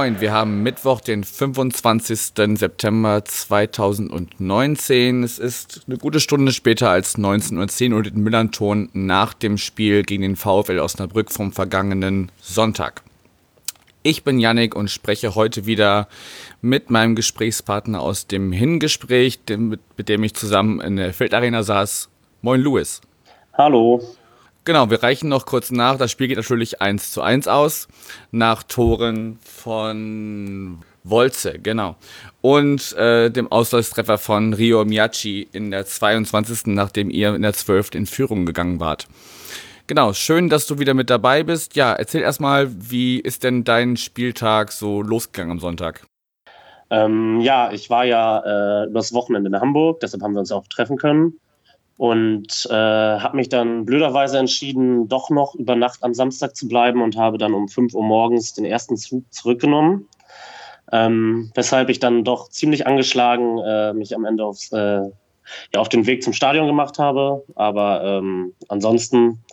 Moin, wir haben Mittwoch, den 25. September 2019. Es ist eine gute Stunde später als 19.10 Uhr den Millanton nach dem Spiel gegen den VfL Osnabrück vom vergangenen Sonntag. Ich bin Yannick und spreche heute wieder mit meinem Gesprächspartner aus dem Hingespräch, mit, dem ich zusammen in der Feldarena saß. Moin, Louis. Hallo. Genau, wir reichen noch kurz nach. Das Spiel geht natürlich 1 zu 1 aus. Nach Toren von Wolze, genau. Und äh, dem Ausgleichstreffer von Rio Miyachi in der 22. nachdem ihr in der 12. in Führung gegangen wart. Genau, schön, dass du wieder mit dabei bist. Ja, erzähl erstmal, wie ist denn dein Spieltag so losgegangen am Sonntag? Ähm, ja, ich war ja äh, übers Wochenende in Hamburg, deshalb haben wir uns auch treffen können und äh, habe mich dann blöderweise entschieden, doch noch über Nacht am Samstag zu bleiben und habe dann um 5 Uhr morgens den ersten Zug zurückgenommen. Ähm, weshalb ich dann doch ziemlich angeschlagen äh, mich am Ende aufs, äh, ja, auf den Weg zum Stadion gemacht habe. Aber ähm, ansonsten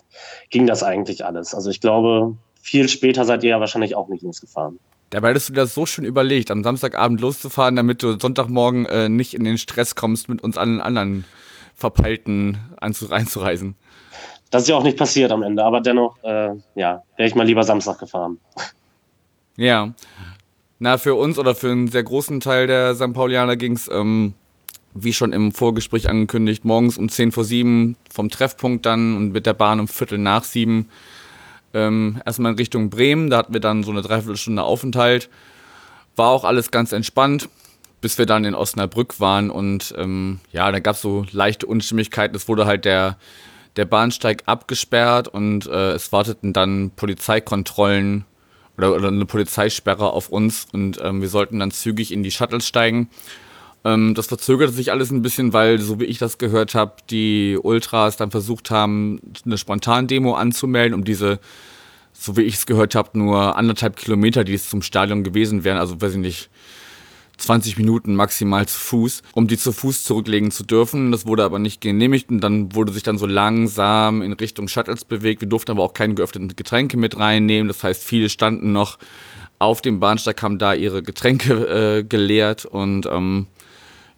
ging das eigentlich alles. Also ich glaube, viel später seid ihr ja wahrscheinlich auch nicht losgefahren. Dabei hättest du das so schön überlegt, am Samstagabend loszufahren, damit du Sonntagmorgen äh, nicht in den Stress kommst mit uns allen anderen Verpeilten einzureisen. Das ist ja auch nicht passiert am Ende, aber dennoch, äh, ja, wäre ich mal lieber Samstag gefahren. Ja. Na, für uns oder für einen sehr großen Teil der St. Paulianer ging es, ähm, wie schon im Vorgespräch angekündigt, morgens um 10 vor 7 vom Treffpunkt dann und mit der Bahn um Viertel nach 7 ähm, erstmal in Richtung Bremen. Da hatten wir dann so eine Dreiviertelstunde Aufenthalt. War auch alles ganz entspannt bis wir dann in Osnabrück waren und ähm, ja, da gab es so leichte Unstimmigkeiten. Es wurde halt der, der Bahnsteig abgesperrt und äh, es warteten dann Polizeikontrollen oder, oder eine Polizeisperre auf uns und ähm, wir sollten dann zügig in die Shuttles steigen. Ähm, das verzögerte sich alles ein bisschen, weil, so wie ich das gehört habe, die Ultras dann versucht haben, eine Spontandemo anzumelden, um diese, so wie ich es gehört habe, nur anderthalb Kilometer, die es zum Stadion gewesen wären, also weiß ich nicht, 20 Minuten maximal zu Fuß, um die zu Fuß zurücklegen zu dürfen. Das wurde aber nicht genehmigt und dann wurde sich dann so langsam in Richtung Shuttles bewegt. Wir durften aber auch keine geöffneten Getränke mit reinnehmen. Das heißt, viele standen noch auf dem Bahnsteig, haben da ihre Getränke äh, geleert und ähm,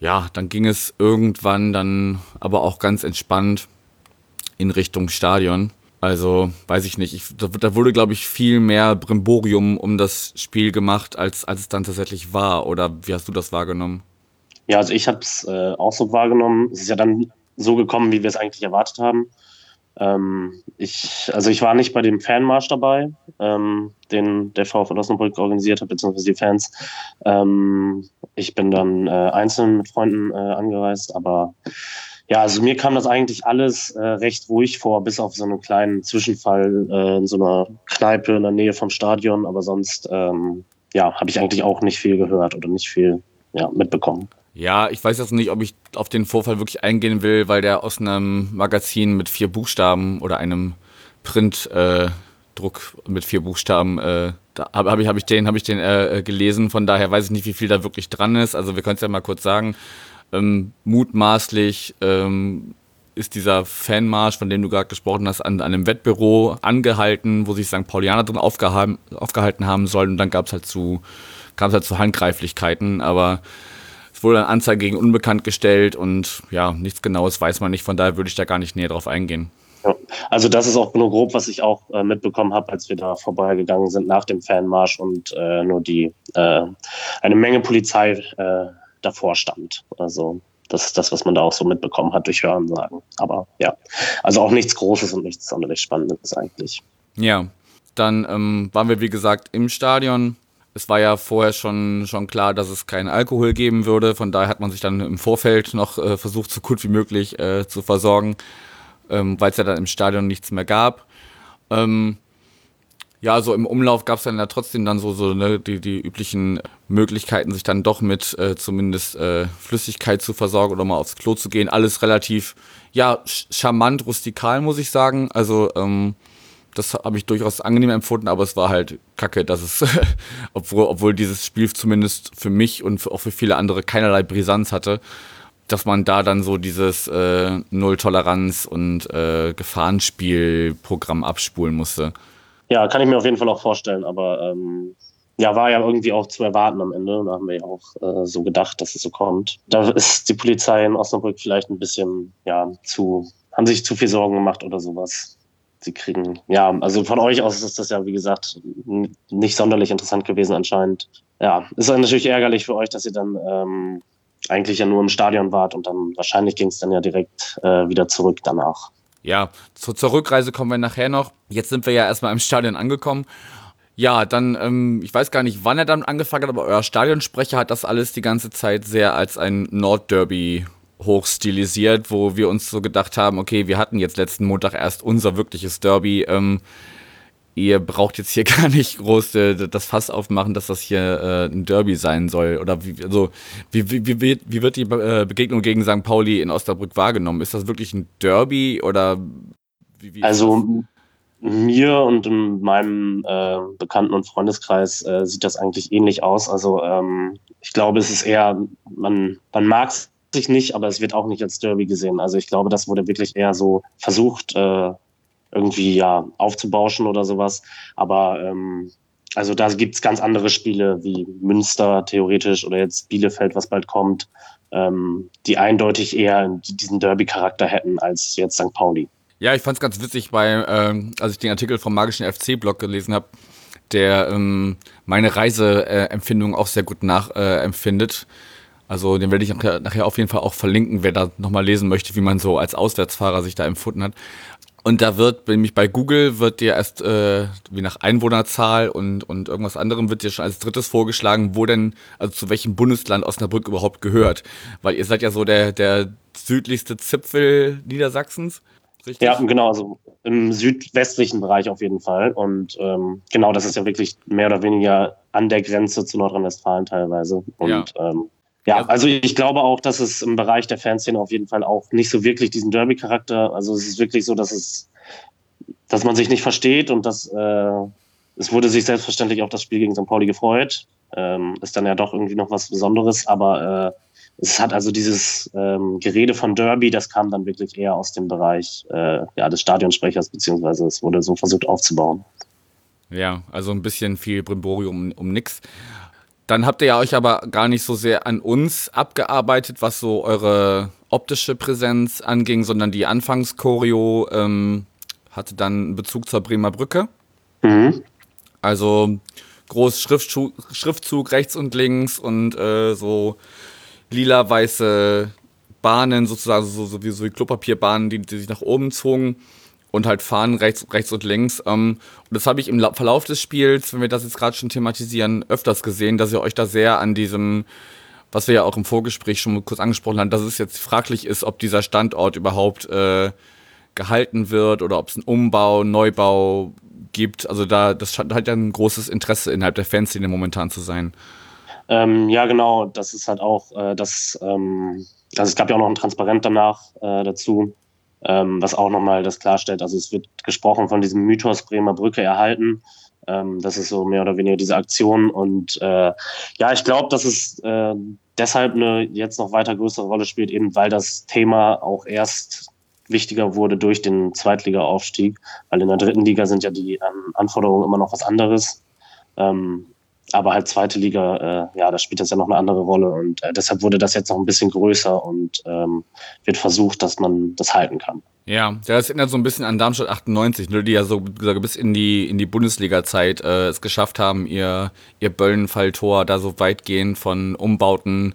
ja, dann ging es irgendwann dann aber auch ganz entspannt in Richtung Stadion. Also, weiß ich nicht. Ich, da, da, wurde, glaube ich, viel mehr Brimborium um das Spiel gemacht, als, als es dann tatsächlich war. Oder wie hast du das wahrgenommen? Ja, also ich habe es äh, auch so wahrgenommen. Es ist ja dann so gekommen, wie wir es eigentlich erwartet haben. Ähm, ich, also ich war nicht bei dem Fanmarsch dabei, ähm, den der VfL Osnabrück organisiert hat, beziehungsweise die Fans. Ähm, ich bin dann äh, einzeln mit Freunden äh, angereist, aber ja, also mir kam das eigentlich alles äh, recht ruhig vor, bis auf so einen kleinen Zwischenfall äh, in so einer Kneipe in der Nähe vom Stadion. Aber sonst, ähm, ja, habe ich eigentlich auch nicht viel gehört oder nicht viel ja, mitbekommen. Ja, ich weiß jetzt nicht, ob ich auf den Vorfall wirklich eingehen will, weil der aus einem Magazin mit vier Buchstaben oder einem Printdruck äh, mit vier Buchstaben, äh, habe hab ich, hab ich den, hab ich den äh, gelesen. Von daher weiß ich nicht, wie viel da wirklich dran ist. Also wir können es ja mal kurz sagen. Ähm, mutmaßlich ähm, ist dieser Fanmarsch, von dem du gerade gesprochen hast, an, an einem Wettbüro angehalten, wo sich St. Paulianer drin aufgehalten, aufgehalten haben sollen. Und dann gab es halt zu, kam es halt zu Handgreiflichkeiten. Aber es wurde eine Anzeige gegen Unbekannt gestellt und ja, nichts Genaues weiß man nicht. Von daher würde ich da gar nicht näher drauf eingehen. Also das ist auch nur grob, was ich auch äh, mitbekommen habe, als wir da vorbeigegangen sind nach dem Fanmarsch und äh, nur die äh, eine Menge Polizei äh, davor stand. Also das ist das, was man da auch so mitbekommen hat durch Hörensagen. Aber ja, also auch nichts Großes und nichts sonderlich Spannendes eigentlich. Ja, dann ähm, waren wir wie gesagt im Stadion. Es war ja vorher schon, schon klar, dass es keinen Alkohol geben würde. Von daher hat man sich dann im Vorfeld noch äh, versucht, so gut wie möglich äh, zu versorgen, ähm, weil es ja dann im Stadion nichts mehr gab. Ähm, ja, so im Umlauf gab es dann ja trotzdem dann so, so ne, die, die üblichen Möglichkeiten, sich dann doch mit äh, zumindest äh, Flüssigkeit zu versorgen oder mal aufs Klo zu gehen. Alles relativ, ja, charmant, rustikal, muss ich sagen. Also, ähm, Das habe ich durchaus angenehm empfunden, aber es war halt kacke, dass es, obwohl, obwohl dieses Spiel zumindest für mich und für, auch für viele andere keinerlei Brisanz hatte, dass man da dann so dieses äh, Null-Toleranz und äh, Gefahrenspielprogramm abspulen musste. Ja, kann ich mir auf jeden Fall auch vorstellen, aber ähm, ja, war ja irgendwie auch zu erwarten am Ende. Da haben wir ja auch äh, so gedacht, dass es so kommt. Da ist die Polizei in Osnabrück vielleicht ein bisschen, ja, zu, haben sich zu viel Sorgen gemacht oder sowas. Sie kriegen, ja, also von euch aus ist das ja, wie gesagt, nicht sonderlich interessant gewesen anscheinend. Ja, ist natürlich ärgerlich für euch, dass ihr dann ähm, eigentlich ja nur im Stadion wart und dann wahrscheinlich ging es dann ja direkt äh, wieder zurück danach. Ja, zu, zur Rückreise kommen wir nachher noch. Jetzt sind wir ja erstmal im Stadion angekommen ja, dann, ähm, ich weiß gar nicht, wann er dann angefangen hat, aber euer Stadionsprecher hat das alles die ganze Zeit sehr als ein Nordderby hochstilisiert, wo wir uns so gedacht haben, okay, wir hatten jetzt letzten Montag erst unser wirkliches Derby. Ähm, ihr braucht jetzt hier gar nicht groß äh, das Fass aufmachen, dass das hier äh, ein Derby sein soll. Oder wie, also, wie, wie, wie, wie wird die äh, Begegnung gegen St. Pauli in Osnabrück wahrgenommen? Ist das wirklich ein Derby oder wie, wie Also mir und in meinem äh, Bekannten- und Freundeskreis äh, sieht das eigentlich ähnlich aus. Also ähm, ich glaube, es ist eher, man, man mag sich nicht, aber es wird auch nicht als Derby gesehen. Also ich glaube, das wurde wirklich eher so versucht, äh, irgendwie ja aufzubauschen oder sowas. Aber ähm, also da gibt's ganz andere Spiele wie Münster theoretisch oder jetzt Bielefeld, was bald kommt, ähm, die eindeutig eher diesen Derby-Charakter hätten als jetzt St. Pauli. Ja, ich fand es ganz witzig, bei, ähm, als ich den Artikel vom magischen FC-Blog gelesen habe, der ähm, meine Reiseempfindung auch sehr gut nachempfindet. Äh, also den werde ich nachher auf jeden Fall auch verlinken, wer da nochmal lesen möchte, wie man so als Auswärtsfahrer sich da empfunden hat. Und da wird, nämlich bei Google, wird dir erst äh, wie nach Einwohnerzahl und, und irgendwas anderem wird dir schon als drittes vorgeschlagen, wo denn, also zu welchem Bundesland Osnabrück überhaupt gehört. Weil ihr seid ja so der, der südlichste Zipfel Niedersachsens. Richtig? Ja, genau, also im südwestlichen Bereich auf jeden Fall. Und ähm, genau, das ist ja wirklich mehr oder weniger an der Grenze zu Nordrhein-Westfalen teilweise. Und ja. Ähm, ja, also ich glaube auch, dass es im Bereich der Fanszene auf jeden Fall auch nicht so wirklich diesen Derby-Charakter, also es ist wirklich so, dass es, dass man sich nicht versteht und dass äh, es wurde sich selbstverständlich auf das Spiel gegen St. Pauli gefreut. Ähm, ist dann ja doch irgendwie noch was Besonderes, aber äh, es hat also dieses ähm, Gerede von Derby, das kam dann wirklich eher aus dem Bereich äh, ja, des Stadionsprechers, beziehungsweise es wurde so versucht aufzubauen. Ja, also ein bisschen viel Brimborium um, um nix. Dann habt ihr ja euch aber gar nicht so sehr an uns abgearbeitet, was so eure optische Präsenz anging, sondern die Anfangschoreo ähm, hatte dann Bezug zur Bremer Brücke. Mhm. Also groß Schriftzug, Schriftzug rechts und links und äh, so lila-weiße Bahnen, sozusagen so, so, wie, so wie Klopapierbahnen, die, die sich nach oben zogen und halt fahren rechts, rechts und links. Ähm, und das habe ich im Verlauf des Spiels, wenn wir das jetzt gerade schon thematisieren, öfters gesehen, dass ihr euch da sehr an diesem, was wir ja auch im Vorgespräch schon kurz angesprochen haben, dass es jetzt fraglich ist, ob dieser Standort überhaupt äh, gehalten wird oder ob es einen Umbau, Neubau gibt. Also da, das scheint halt ein großes Interesse innerhalb der Fanszene momentan zu sein. Ähm, ja, genau, das ist halt auch äh, das, ähm, also es gab ja auch noch ein Transparent danach äh, dazu, ähm, was auch nochmal das klarstellt. Also es wird gesprochen von diesem Mythos Bremer Brücke erhalten. Ähm, das ist so mehr oder weniger diese Aktion. Und äh, ja, ich glaube, dass es äh, deshalb eine jetzt noch weiter größere Rolle spielt, eben weil das Thema auch erst wichtiger wurde durch den Zweitliga-Aufstieg, weil in der dritten Liga sind ja die ähm, Anforderungen immer noch was anderes. Ähm, aber halt zweite Liga, äh, ja, da spielt das ja noch eine andere Rolle und äh, deshalb wurde das jetzt noch ein bisschen größer und ähm, wird versucht, dass man das halten kann. Ja, das erinnert so ein bisschen an Darmstadt 98, ne, die ja so bis in die in die Bundesliga-Zeit äh, es geschafft haben, ihr ihr Böllenfalltor da so weitgehend von Umbauten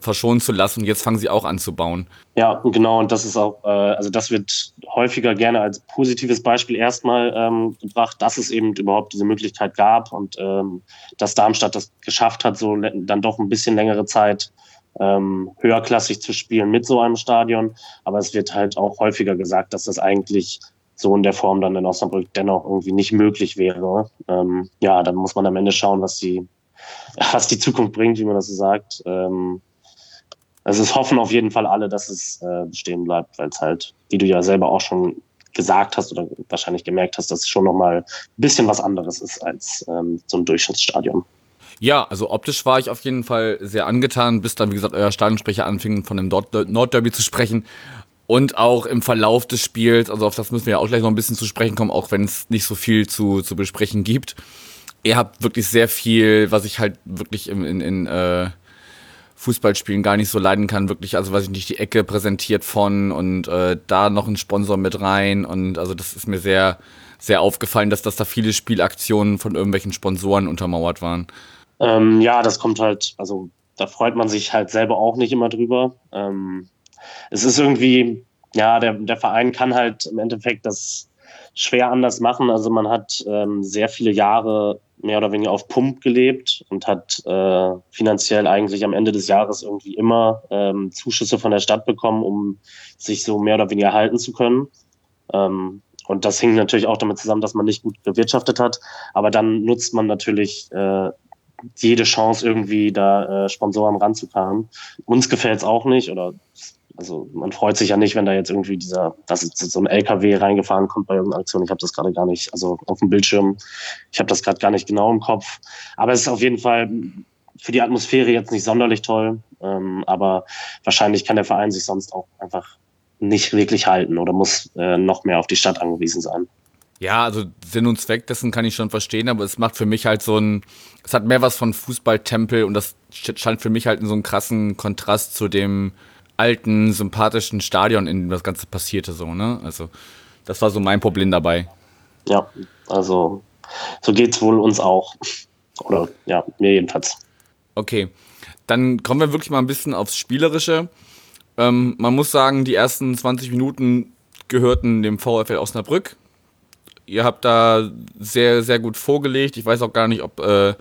verschonen zu lassen. Jetzt fangen sie auch an zu bauen. Ja, genau. Und das ist auch, äh, also das wird häufiger gerne als positives Beispiel erstmal ähm, gebracht, dass es eben überhaupt diese Möglichkeit gab und ähm, dass Darmstadt das geschafft hat, so dann doch ein bisschen längere Zeit ähm, höherklassig zu spielen mit so einem Stadion. Aber es wird halt auch häufiger gesagt, dass das eigentlich so in der Form dann in Osnabrück dennoch irgendwie nicht möglich wäre. Ähm, ja, dann muss man am Ende schauen, was die, was die Zukunft bringt, wie man das so sagt. Ähm, also es hoffen auf jeden Fall alle, dass es äh, bestehen bleibt, weil es halt, wie du ja selber auch schon gesagt hast oder wahrscheinlich gemerkt hast, dass es schon nochmal ein bisschen was anderes ist als ähm, so ein Durchschnittsstadion. Ja, also optisch war ich auf jeden Fall sehr angetan, bis dann, wie gesagt, euer Stadionsprecher anfing, von dem Nordderby zu sprechen. Und auch im Verlauf des Spiels, also auf das müssen wir ja auch gleich noch ein bisschen zu sprechen kommen, auch wenn es nicht so viel zu, zu besprechen gibt. Ihr habt wirklich sehr viel, was ich halt wirklich in, in, in äh, Fußballspielen gar nicht so leiden kann, wirklich, also weiß ich nicht, die Ecke präsentiert von und äh, da noch ein Sponsor mit rein und also das ist mir sehr, sehr aufgefallen, dass, dass da viele Spielaktionen von irgendwelchen Sponsoren untermauert waren. Ähm, ja, das kommt halt, also da freut man sich halt selber auch nicht immer drüber. Ähm, es ist irgendwie, ja, der, der Verein kann halt im Endeffekt das schwer anders machen. Also man hat ähm, sehr viele Jahre mehr oder weniger auf Pump gelebt und hat äh, finanziell eigentlich am Ende des Jahres irgendwie immer ähm, Zuschüsse von der Stadt bekommen, um sich so mehr oder weniger halten zu können. Ähm, und das hing natürlich auch damit zusammen, dass man nicht gut gewirtschaftet hat. Aber dann nutzt man natürlich äh, jede Chance, irgendwie da äh, Sponsoren ranzukommen. Uns gefällt es auch nicht oder also man freut sich ja nicht, wenn da jetzt irgendwie dieser, das ist so ein LKW reingefahren kommt bei irgendeiner Aktion. Ich habe das gerade gar nicht, also auf dem Bildschirm, ich habe das gerade gar nicht genau im Kopf. Aber es ist auf jeden Fall für die Atmosphäre jetzt nicht sonderlich toll. Ähm, aber wahrscheinlich kann der Verein sich sonst auch einfach nicht wirklich halten oder muss äh, noch mehr auf die Stadt angewiesen sein. Ja, also Sinn und Zweck dessen kann ich schon verstehen, aber es macht für mich halt so ein, es hat mehr was von Fußballtempel und das scheint für mich halt in so einem krassen Kontrast zu dem alten, sympathischen Stadion, in dem das Ganze passierte, so, ne? Also, das war so mein Problem dabei. Ja, also, so geht's wohl uns auch. Oder, ja, mir jedenfalls. Okay, dann kommen wir wirklich mal ein bisschen aufs Spielerische. Ähm, man muss sagen, die ersten 20 Minuten gehörten dem VfL Osnabrück. Ihr habt da sehr, sehr gut vorgelegt. Ich weiß auch gar nicht, ob äh,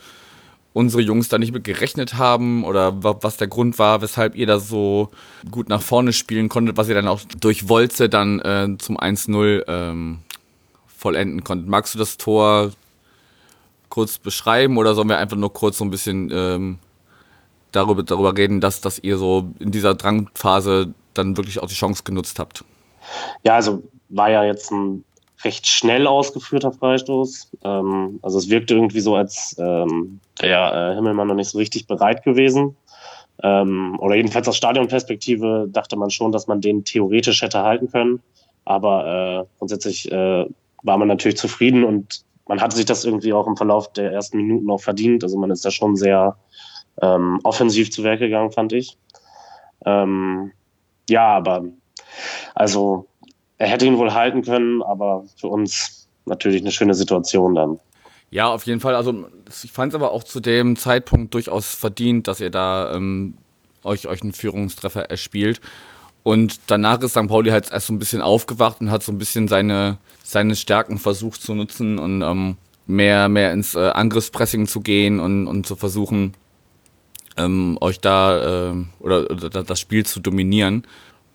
unsere Jungs da nicht mit gerechnet haben oder was der Grund war, weshalb ihr da so gut nach vorne spielen konntet, was ihr dann auch durch Wolze dann äh, zum 1-0 ähm, vollenden konntet. Magst du das Tor kurz beschreiben oder sollen wir einfach nur kurz so ein bisschen ähm, darüber, darüber reden, dass, dass ihr so in dieser Drangphase dann wirklich auch die Chance genutzt habt? Ja, also war ja jetzt ein recht schnell ausgeführter Freistoß. Ähm, also es wirkte irgendwie so, als ähm, der äh, Himmelmann noch nicht so richtig bereit gewesen. Ähm, oder jedenfalls aus Stadionperspektive dachte man schon, dass man den theoretisch hätte halten können. Aber äh, grundsätzlich äh, war man natürlich zufrieden und man hatte sich das irgendwie auch im Verlauf der ersten Minuten auch verdient. Also man ist da schon sehr ähm, offensiv zu Werk gegangen, fand ich. Ähm, ja, aber also er hätte ihn wohl halten können, aber für uns natürlich eine schöne Situation dann. Ja, auf jeden Fall. Also ich fand es aber auch zu dem Zeitpunkt durchaus verdient, dass ihr da ähm, euch, euch einen Führungstreffer erspielt. Und danach ist St. Pauli halt erst so ein bisschen aufgewacht und hat so ein bisschen seine, seine Stärken versucht zu nutzen und ähm, mehr, mehr ins äh, Angriffspressing zu gehen und, und zu versuchen, ähm, euch da äh, oder, oder das Spiel zu dominieren.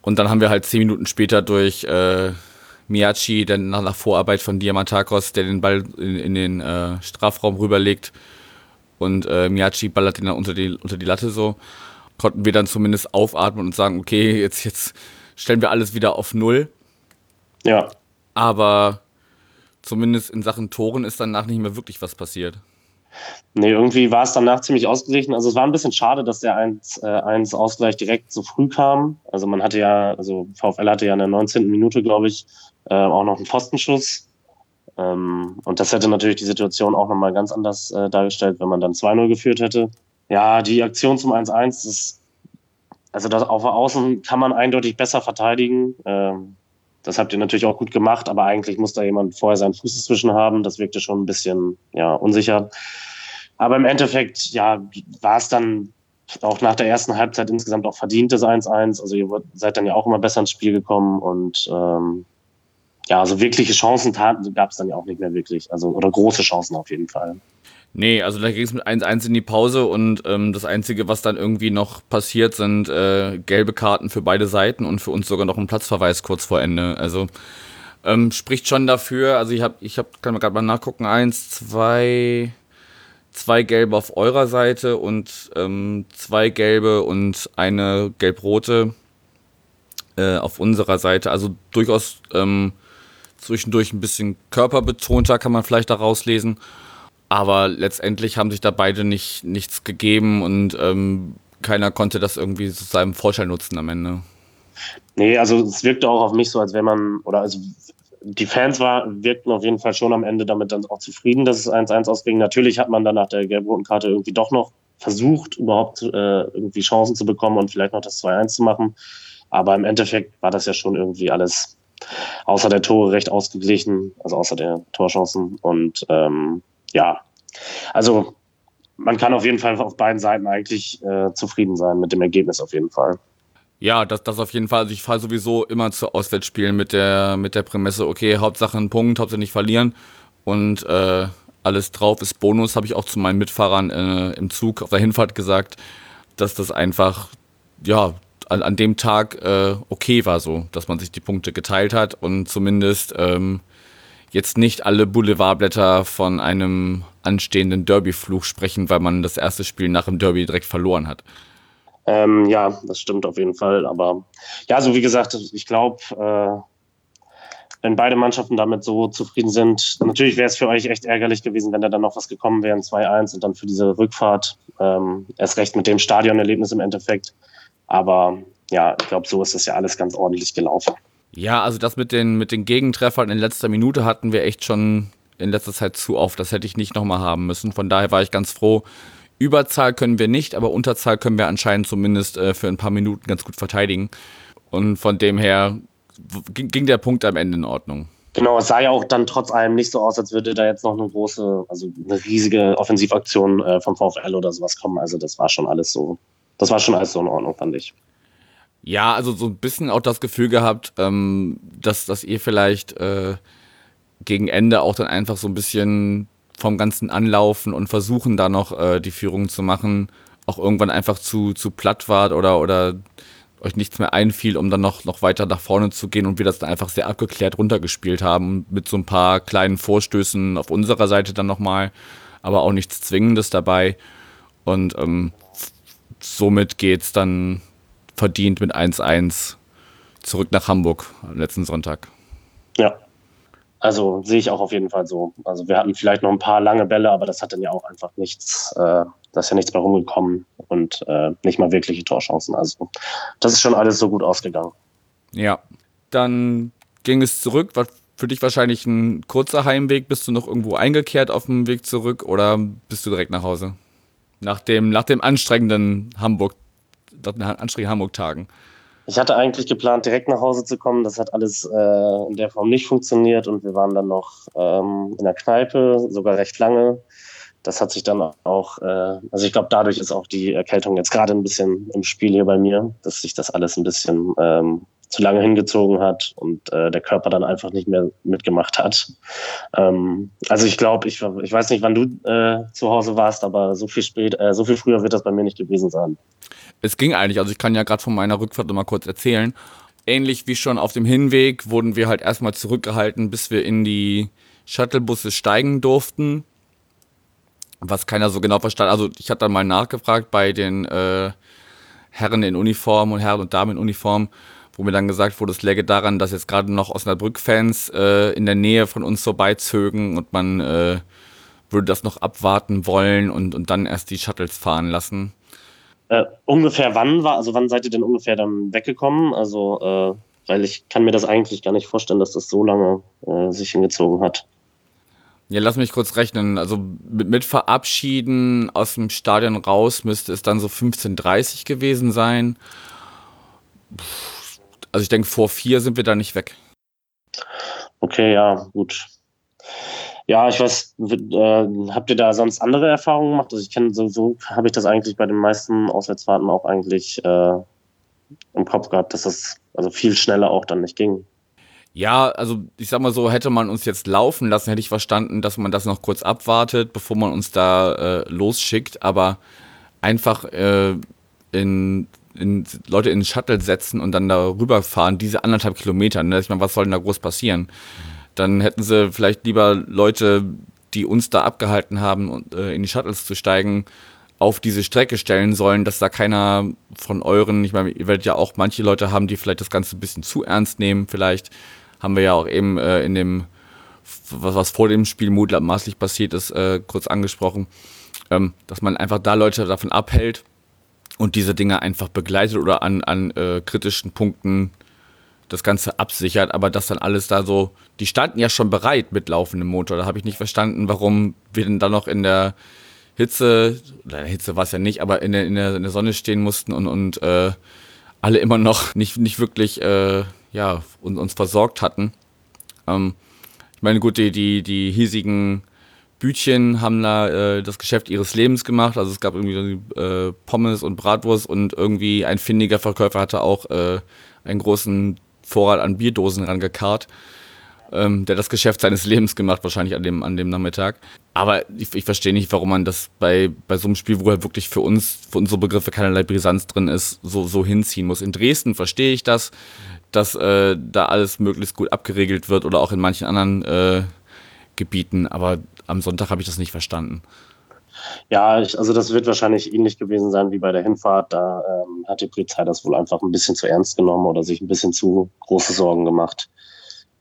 Und dann haben wir halt zehn Minuten später durch äh, Miyachi, dann nach, nach, Vorarbeit von Diamantakos, der den Ball in, in den äh, Strafraum rüberlegt. Und äh, Miyachi ballert ihn dann unter die, unter die Latte so. Konnten wir dann zumindest aufatmen und sagen, okay, jetzt, jetzt stellen wir alles wieder auf Null. Ja. Aber zumindest in Sachen Toren ist danach nicht mehr wirklich was passiert. Nee, irgendwie war es danach ziemlich ausgeglichen. Also es war ein bisschen schade, dass der 1-1 äh, direkt so früh kam. Also man hatte ja, also VfL hatte ja in der 19. Minute, glaube ich, äh, auch noch einen Pfostenschuss. Ähm, und das hätte natürlich die Situation auch nochmal ganz anders äh, dargestellt, wenn man dann 2-0 geführt hätte. Ja, die Aktion zum 1-1 ist, also das auf Außen kann man eindeutig besser verteidigen. Ähm, das habt ihr natürlich auch gut gemacht, aber eigentlich muss da jemand vorher seinen Fuß dazwischen haben. Das wirkte schon ein bisschen ja, unsicher. Aber im Endeffekt, ja, war es dann auch nach der ersten Halbzeit insgesamt auch verdient, das 1-1. Also ihr seid dann ja auch immer besser ins Spiel gekommen und ähm, ja, also wirkliche Chancen gab es dann ja auch nicht mehr wirklich. Also, oder große Chancen auf jeden Fall. Nee, also da ging es mit 1-1 in die Pause und ähm, das Einzige, was dann irgendwie noch passiert, sind äh, gelbe Karten für beide Seiten und für uns sogar noch ein Platzverweis kurz vor Ende. Also ähm, spricht schon dafür. Also ich habe, ich hab, kann man gerade mal nachgucken, eins, zwei, zwei gelbe auf eurer Seite und ähm, zwei gelbe und eine gelb-rote äh, auf unserer Seite. Also durchaus ähm, zwischendurch ein bisschen körperbetonter, kann man vielleicht daraus lesen. Aber letztendlich haben sich da beide nicht, nichts gegeben und ähm, keiner konnte das irgendwie zu seinem Vorteil nutzen am Ende. Nee, also es wirkte auch auf mich so, als wenn man, oder also die Fans war, wirkten auf jeden Fall schon am Ende damit dann auch zufrieden, dass es 1-1 ausging. Natürlich hat man dann nach der gelb-roten Karte irgendwie doch noch versucht, überhaupt äh, irgendwie Chancen zu bekommen und vielleicht noch das 2-1 zu machen. Aber im Endeffekt war das ja schon irgendwie alles außer der Tore recht ausgeglichen, also außer der Torchancen. Und ähm, ja, also man kann auf jeden Fall auf beiden Seiten eigentlich äh, zufrieden sein mit dem Ergebnis auf jeden Fall. Ja, das, das auf jeden Fall. Also ich fahre sowieso immer zu Auswärtsspielen mit der, mit der Prämisse, okay, Hauptsache ein Punkt, Hauptsache nicht verlieren. Und äh, alles drauf ist Bonus, habe ich auch zu meinen Mitfahrern äh, im Zug auf der Hinfahrt gesagt, dass das einfach, ja, an, an dem Tag äh, okay war so, dass man sich die Punkte geteilt hat und zumindest ähm, jetzt nicht alle Boulevardblätter von einem anstehenden Derby-Fluch sprechen, weil man das erste Spiel nach dem Derby direkt verloren hat. Ähm, ja, das stimmt auf jeden Fall. Aber ja, so wie gesagt, ich glaube, äh, wenn beide Mannschaften damit so zufrieden sind, natürlich wäre es für euch echt ärgerlich gewesen, wenn da dann noch was gekommen wäre, 2-1 und dann für diese Rückfahrt, ähm, erst recht mit dem Stadionerlebnis im Endeffekt. Aber ja, ich glaube, so ist das ja alles ganz ordentlich gelaufen. Ja, also das mit den, mit den Gegentreffern in letzter Minute hatten wir echt schon in letzter Zeit zu oft. Das hätte ich nicht nochmal haben müssen. Von daher war ich ganz froh, Überzahl können wir nicht, aber Unterzahl können wir anscheinend zumindest äh, für ein paar Minuten ganz gut verteidigen. Und von dem her ging, der Punkt am Ende in Ordnung. Genau, es sah ja auch dann trotz allem nicht so aus, als würde da jetzt noch eine große, also eine riesige Offensivaktion äh, vom VfL oder sowas kommen. Also das war schon alles so, das war schon alles so in Ordnung, fand ich. Ja, also so ein bisschen auch das Gefühl gehabt, ähm, dass, dass ihr vielleicht äh, gegen Ende auch dann einfach so ein bisschen vom ganzen Anlaufen und Versuchen da noch äh, die Führung zu machen, auch irgendwann einfach zu, zu platt wart oder, oder euch nichts mehr einfiel, um dann noch, noch weiter nach vorne zu gehen und wir das dann einfach sehr abgeklärt runtergespielt haben, mit so ein paar kleinen Vorstößen auf unserer Seite dann nochmal, aber auch nichts Zwingendes dabei. Und ähm, somit geht's dann verdient mit 1-1 zurück nach Hamburg am letzten Sonntag. Ja, also sehe ich auch auf jeden Fall so. Also wir hatten vielleicht noch ein paar lange Bälle, aber das hat dann ja auch einfach nichts, äh, da ist ja nichts mehr rumgekommen und äh, nicht mal wirkliche Torchancen. Also das ist schon alles so gut ausgegangen. Ja, dann ging es zurück. War für dich wahrscheinlich ein kurzer Heimweg. Bist du noch irgendwo eingekehrt auf dem Weg zurück oder bist du direkt nach Hause? Nach dem, nach dem anstrengenden Hamburg, nach den anstrengenden Hamburg-Tagen. Ich hatte eigentlich geplant, direkt nach Hause zu kommen. Das hat alles äh, in der Form nicht funktioniert und wir waren dann noch ähm, in der Kneipe, sogar recht lange. Das hat sich dann auch, äh, also ich glaube, dadurch ist auch die Erkältung jetzt gerade ein bisschen im Spiel hier bei mir, dass sich das alles ein bisschen ähm, zu lange hingezogen hat und äh, der Körper dann einfach nicht mehr mitgemacht hat. Ähm, also ich glaube, ich, ich weiß nicht, wann du äh, zu Hause warst, aber so viel spät, äh, so viel früher wird das bei mir nicht gewesen sein. Es ging eigentlich, also ich kann ja gerade von meiner Rückfahrt mal kurz erzählen. Ähnlich wie schon auf dem Hinweg wurden wir halt erstmal zurückgehalten, bis wir in die Shuttlebusse steigen durften. Was keiner so genau verstand. Also ich hatte dann mal nachgefragt bei den äh, Herren in Uniform und Herren und Damen in Uniform, wo mir dann gesagt wurde, es läge daran, dass jetzt gerade noch Osnabrück-Fans äh, in der Nähe von uns vorbeizögen und man äh, würde das noch abwarten wollen und, und dann erst die Shuttles fahren lassen. Äh, ungefähr wann war, also wann seid ihr denn ungefähr dann weggekommen? Also, äh, weil ich kann mir das eigentlich gar nicht vorstellen, dass das so lange äh, sich hingezogen hat. Ja, lass mich kurz rechnen. Also mit, mit, Verabschieden aus dem Stadion raus müsste es dann so 15.30 gewesen sein. Also ich denke, vor vier sind wir da nicht weg. Okay, ja, gut. Ja, ich weiß, äh, habt ihr da sonst andere Erfahrungen gemacht? Also ich kenne so, so habe ich das eigentlich bei den meisten Auswärtsfahrten auch eigentlich äh, im Kopf gehabt, dass das also viel schneller auch dann nicht ging. Ja, also ich sag mal so, hätte man uns jetzt laufen lassen, hätte ich verstanden, dass man das noch kurz abwartet, bevor man uns da äh, losschickt, aber einfach äh, in, in, Leute in den Shuttle setzen und dann da rüberfahren, diese anderthalb Kilometer, ne? ich meine, was soll denn da groß passieren? Mhm dann hätten sie vielleicht lieber Leute, die uns da abgehalten haben, äh, in die Shuttles zu steigen, auf diese Strecke stellen sollen, dass da keiner von euren, ich meine, ihr werdet ja auch manche Leute haben, die vielleicht das Ganze ein bisschen zu ernst nehmen, vielleicht, haben wir ja auch eben äh, in dem, was, vor dem Spiel mutmaßlich passiert ist, äh, kurz angesprochen, ähm, dass man einfach da Leute davon abhält und diese Dinge einfach begleitet oder an, an kritischen Punkten das Ganze absichert, aber das dann alles da so, die standen ja schon bereit mit laufendem Motor. Da habe ich nicht verstanden, warum wir denn da noch in der Hitze, oder Hitze war es ja nicht, aber in der, in der, in der Sonne stehen mussten und, und äh, alle immer noch nicht, nicht wirklich äh, ja, uns, uns versorgt hatten. Ähm, ich meine, gut, die, die, die hiesigen Bütchen haben da äh, das Geschäft ihres Lebens gemacht. Also es gab irgendwie äh, Pommes und Bratwurst und irgendwie ein findiger Verkäufer hatte auch äh, einen großen Vorrat an Bierdosen rangekarrt. Ähm, der das Geschäft seines Lebens gemacht, wahrscheinlich an dem, an dem Nachmittag. Aber ich, ich verstehe nicht, warum man das bei, bei so einem Spiel, wo halt wirklich für uns, für unsere Begriffe keinerlei Brisanz drin ist, so, so hinziehen muss. In Dresden verstehe ich das, dass äh, da alles möglichst gut abgeregelt wird oder auch in manchen anderen äh, Gebieten, aber am Sonntag habe ich das nicht verstanden. Ja, ich, also das wird wahrscheinlich ähnlich gewesen sein wie bei der Hinfahrt. Da ähm, hat die Polizei das wohl einfach ein bisschen zu ernst genommen oder sich ein bisschen zu große Sorgen gemacht.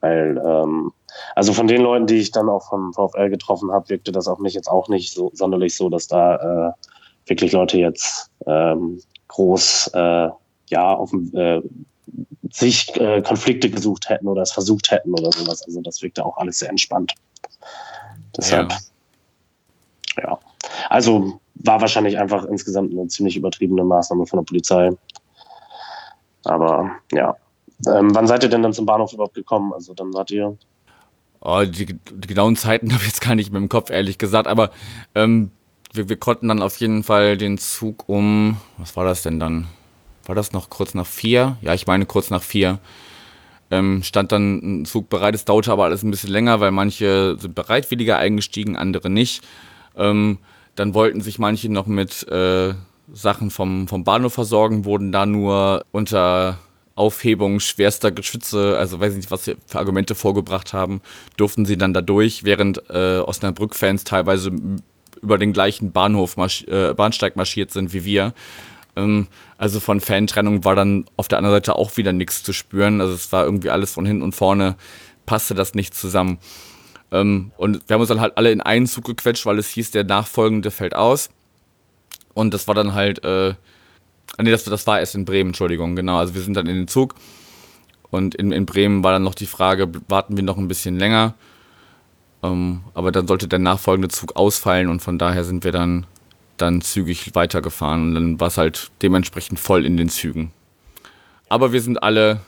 Weil, ähm, also von den Leuten, die ich dann auch vom VfL getroffen habe, wirkte das auf mich jetzt auch nicht so sonderlich so, dass da äh, wirklich Leute jetzt ähm, groß äh, ja auf äh, sich äh, Konflikte gesucht hätten oder es versucht hätten oder sowas. Also das wirkte auch alles sehr entspannt. Deshalb, ja. ja. Also war wahrscheinlich einfach insgesamt eine ziemlich übertriebene Maßnahme von der Polizei. Aber ja. Ähm, wann seid ihr denn dann zum Bahnhof überhaupt gekommen? Also dann wart ihr. Oh, die, die genauen Zeiten habe ich jetzt gar nicht mehr im Kopf, ehrlich gesagt. Aber ähm, wir, wir konnten dann auf jeden Fall den Zug um. Was war das denn dann? War das noch kurz nach vier? Ja, ich meine kurz nach vier. Ähm, stand dann ein Zug bereit. Es dauerte aber alles ein bisschen länger, weil manche sind bereitwilliger eingestiegen, andere nicht. Ähm, dann wollten sich manche noch mit äh, Sachen vom, vom Bahnhof versorgen, wurden da nur unter Aufhebung schwerster Geschütze, also weiß ich nicht, was sie für Argumente vorgebracht haben, durften sie dann da durch, während äh, Osnabrück-Fans teilweise über den gleichen Bahnhof äh, Bahnsteig marschiert sind wie wir. Ähm, also von Fantrennung war dann auf der anderen Seite auch wieder nichts zu spüren. Also es war irgendwie alles von hinten und vorne, passte das nicht zusammen. Ähm, und wir haben uns dann halt alle in einen Zug gequetscht, weil es hieß, der nachfolgende fällt aus. Und das war dann halt, äh, nee, das, das war erst in Bremen, Entschuldigung, genau. Also wir sind dann in den Zug. Und in, in Bremen war dann noch die Frage, warten wir noch ein bisschen länger? Ähm, aber dann sollte der nachfolgende Zug ausfallen und von daher sind wir dann, dann zügig weitergefahren. Und dann war es halt dementsprechend voll in den Zügen. Aber wir sind alle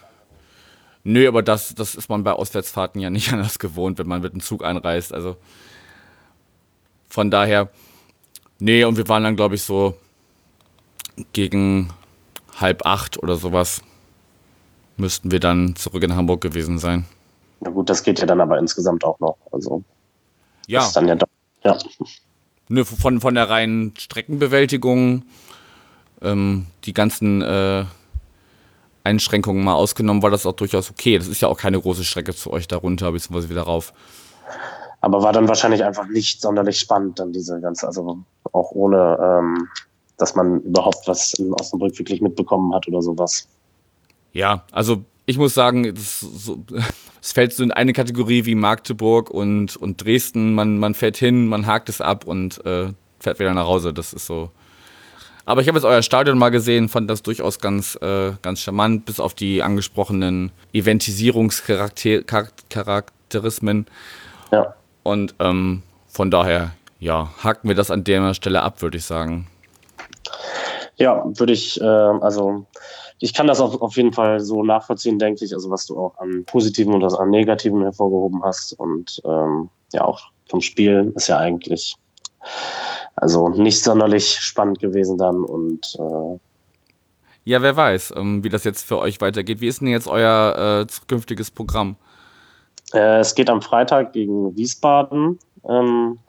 Nö, aber das, das ist man bei Auswärtsfahrten ja nicht anders gewohnt, wenn man mit dem Zug einreist. Also von daher, nee, und wir waren dann, glaube ich, so gegen halb acht oder sowas müssten wir dann zurück in Hamburg gewesen sein. Na gut, das geht ja dann aber insgesamt auch noch. Also ja. Ist dann ja, doch, ja. Nö, von, von der reinen Streckenbewältigung, ähm, die ganzen äh, Einschränkungen mal ausgenommen, war das auch durchaus okay. Das ist ja auch keine große Strecke zu euch darunter, beziehungsweise wieder rauf. Aber war dann wahrscheinlich einfach nicht sonderlich spannend, dann diese ganze, also auch ohne, ähm, dass man überhaupt was in Osnabrück wirklich mitbekommen hat oder sowas. Ja, also ich muss sagen, es, so, es fällt so in eine Kategorie wie Magdeburg und, und Dresden. Man, man fährt hin, man hakt es ab und äh, fährt wieder nach Hause. Das ist so aber ich habe jetzt euer Stadion mal gesehen, fand das durchaus ganz, äh, ganz charmant, bis auf die angesprochenen Eventisierungscharakterismen. Ja. Und ähm, von daher, ja, haken wir das an der Stelle ab, würde ich sagen. Ja, würde ich, äh, also ich kann das auf, auf jeden Fall so nachvollziehen, denke ich, also was du auch an Positiven und an Negativen hervorgehoben hast. Und ähm, ja, auch vom Spiel ist ja eigentlich also nicht sonderlich spannend gewesen dann und äh, ja, wer weiß, ähm, wie das jetzt für euch weitergeht. Wie ist denn jetzt euer äh, zukünftiges Programm? Äh, es geht am Freitag gegen Wiesbaden ähm,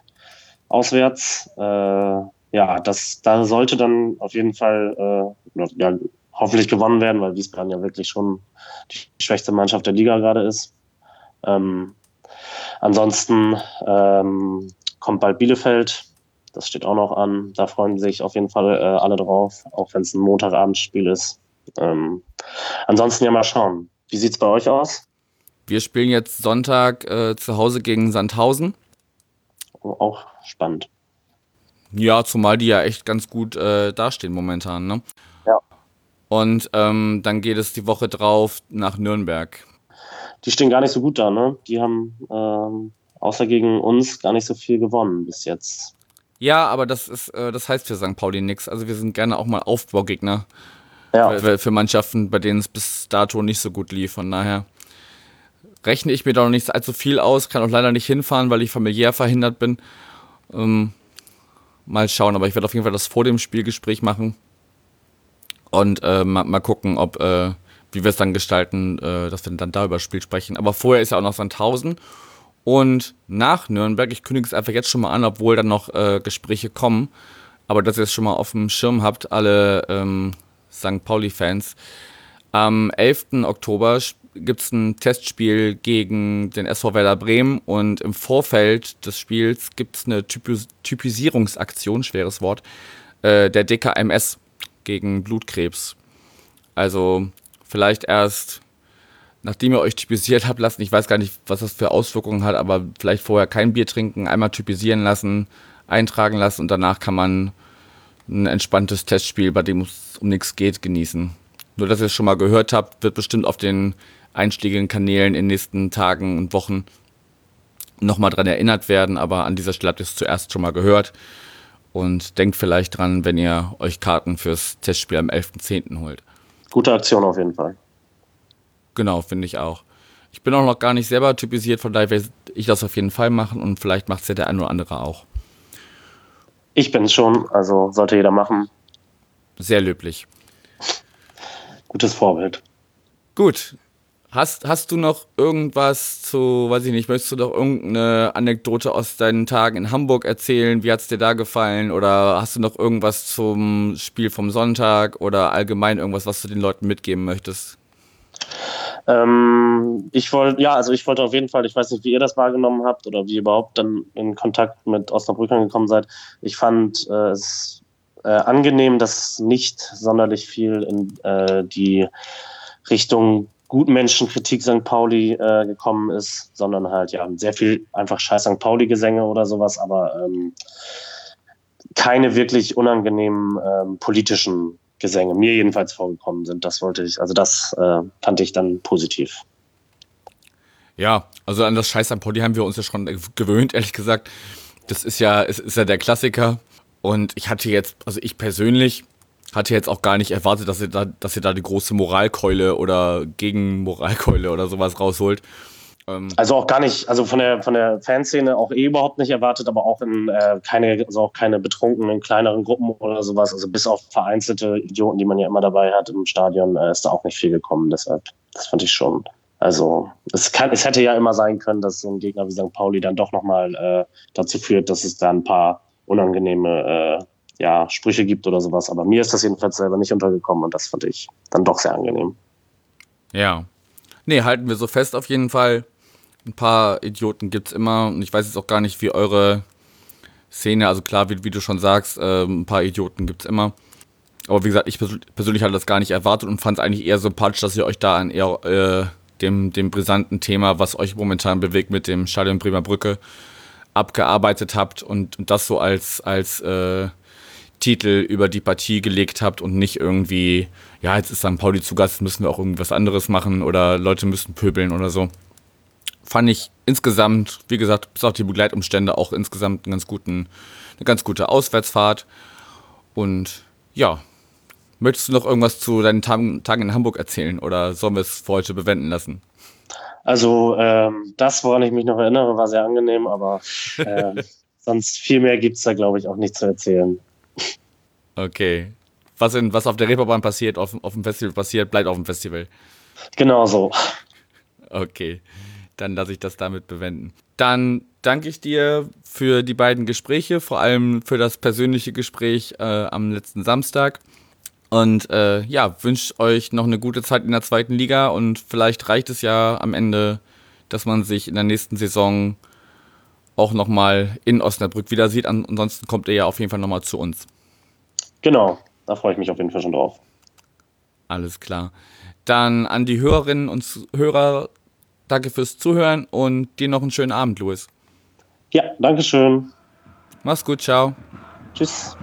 auswärts. Äh, ja, das da sollte dann auf jeden Fall äh, ja, hoffentlich gewonnen werden, weil Wiesbaden ja wirklich schon die schwächste Mannschaft der Liga gerade ist. Ähm, ansonsten ähm, kommt bald Bielefeld das steht auch noch an. Da freuen sich auf jeden Fall äh, alle drauf, auch wenn es ein Montagabendspiel ist. Ähm, ansonsten ja mal schauen. Wie sieht es bei euch aus? Wir spielen jetzt Sonntag äh, zu Hause gegen Sandhausen. Oh, auch spannend. Ja, zumal die ja echt ganz gut äh, dastehen momentan, ne? Ja. Und ähm, dann geht es die Woche drauf nach Nürnberg. Die stehen gar nicht so gut da, ne? Die haben ähm, außer gegen uns gar nicht so viel gewonnen bis jetzt. Ja, aber das ist, äh, das heißt für St. Pauli nichts. Also wir sind gerne auch mal Aufbaugegner Ja, für, für Mannschaften, bei denen es bis dato nicht so gut lief. Von daher rechne ich mir da noch nicht allzu viel aus, kann auch leider nicht hinfahren, weil ich familiär verhindert bin. Ähm, mal schauen, aber ich werde auf jeden Fall das vor dem Spielgespräch machen und äh, mal, mal gucken, ob äh, wie wir es dann gestalten, äh, dass wir dann da über das Spiel sprechen. Aber vorher ist ja auch noch Sandhausen und nach Nürnberg. Ich kündige es einfach jetzt schon mal an, obwohl dann noch äh, Gespräche kommen. Aber dass ihr es schon mal auf dem Schirm habt, alle ähm, St. Pauli-Fans. Am 11. Oktober gibt es ein Testspiel gegen den SV Werder Bremen und im Vorfeld des Spiels gibt es eine Typis Typisierungsaktion, schweres Wort, äh, der DKMS gegen Blutkrebs. Also vielleicht erst, nachdem ihr euch typisiert habt lassen, ich weiß gar nicht, was das für Auswirkungen hat, aber vielleicht vorher kein Bier trinken, einmal typisieren lassen, eintragen lassen und danach kann man ein entspanntes Testspiel, bei dem es um nichts geht, genießen. Nur, dass ihr es schon mal gehört habt, wird bestimmt auf den einschlägigen Kanälen in den nächsten Tagen und Wochen nochmal dran erinnert werden, aber an dieser Stelle habt ihr es zuerst schon mal gehört und denkt vielleicht dran, wenn ihr euch Karten fürs Testspiel am 11.10. holt. gute Aktion auf jeden Fall. Genau, finde ich auch. Ich bin auch noch gar nicht selber typisiert, von daher werde ich das auf jeden Fall machen und vielleicht macht es ja der ein oder andere auch. Ich bin es schon, also sollte jeder machen. Sehr löblich. Gutes Vorbild. Gut. Hast, hast du noch irgendwas zu, weiß ich nicht, möchtest du noch irgendeine Anekdote aus deinen Tagen in Hamburg erzählen? Wie hat es dir da gefallen? Oder hast du noch irgendwas zum Spiel vom Sonntag oder allgemein irgendwas, was du den Leuten mitgeben möchtest? Ähm, ich wollte, ja, also ich wollte auf jeden Fall, ich weiß nicht, wie ihr das wahrgenommen habt oder wie ihr überhaupt dann in Kontakt mit Osnabrückern gekommen seid. Ich fand äh, es äh, angenehm, dass nicht sonderlich viel in äh, die Richtung Gutmenschenkritik St. Pauli äh, gekommen ist, sondern halt ja sehr viel einfach Scheiß St. Pauli-Gesänge oder sowas, aber ähm, keine wirklich unangenehmen ähm, politischen Gesänge mir jedenfalls vorgekommen sind. Das wollte ich, also das äh, fand ich dann positiv. Ja, also an das Scheiß am Podi haben wir uns ja schon gewöhnt, ehrlich gesagt. Das ist ja, es ist ja der Klassiker. Und ich hatte jetzt, also ich persönlich hatte jetzt auch gar nicht erwartet, dass ihr da, dass ihr da die große Moralkeule oder Gegenmoralkeule oder sowas rausholt. Ähm, Also auch gar nicht, also von der von der Fanszene auch eh überhaupt nicht erwartet, aber auch in äh, keine, also auch keine betrunkenen kleineren Gruppen oder sowas. Also bis auf vereinzelte Idioten, die man ja immer dabei hat im Stadion, äh, ist da auch nicht viel gekommen. Deshalb, das fand ich schon. Also es kann, es hätte ja immer sein können, dass so ein Gegner wie St. Pauli dann doch nochmal äh, dazu führt, dass es da ein paar unangenehme äh, ja, Sprüche gibt oder sowas. Aber mir ist das jedenfalls selber nicht untergekommen und das fand ich dann doch sehr angenehm. Ja. Nee, halten wir so fest auf jeden Fall. Ein paar Idioten gibt's immer und ich weiß jetzt auch gar nicht, wie eure Szene, also klar, wie, wie du schon sagst, äh, ein paar Idioten gibt's immer. Aber wie gesagt, ich persö- persönlich hatte das gar nicht erwartet und fand es eigentlich eher sympathisch, dass ihr euch da an eher äh, dem, dem brisanten Thema, was euch momentan bewegt mit dem Stadion Bremer Brücke, abgearbeitet habt und, und das so als, als äh, Titel über die Partie gelegt habt und nicht irgendwie, ja, jetzt ist St. Pauli zu Gast, müssen wir auch irgendwas anderes machen oder Leute müssen pöbeln oder so. Fand ich insgesamt, wie gesagt, bis auf die Begleitumstände auch insgesamt einen ganz guten, eine ganz gute Auswärtsfahrt. Und ja, möchtest du noch irgendwas zu deinen Tagen, Tagen in Hamburg erzählen oder sollen wir es für heute bewenden lassen? Also ähm, das, woran ich mich noch erinnere, war sehr angenehm, aber äh, sonst viel mehr gibt's da, glaube ich, auch nicht zu erzählen. Okay. Was, in, was auf der Reeperbahn passiert, auf, auf dem Festival passiert, bleibt auf dem Festival. Genau so. Okay, dann lasse ich das damit bewenden. Dann danke ich dir für die beiden Gespräche, vor allem für das persönliche Gespräch äh, am letzten Samstag. Und äh, ja, wünsche euch noch eine gute Zeit in der zweiten Liga und vielleicht reicht es ja am Ende, dass man sich in der nächsten Saison auch nochmal in Osnabrück wieder sieht. An- Ansonsten kommt ihr ja auf jeden Fall nochmal zu uns. Genau, da freue ich mich auf jeden Fall schon drauf. Alles klar. Dann an die Hörerinnen und Hörer danke fürs Zuhören und dir noch einen schönen Abend, Louis. Ja, danke schön. Mach's gut, ciao. Tschüss.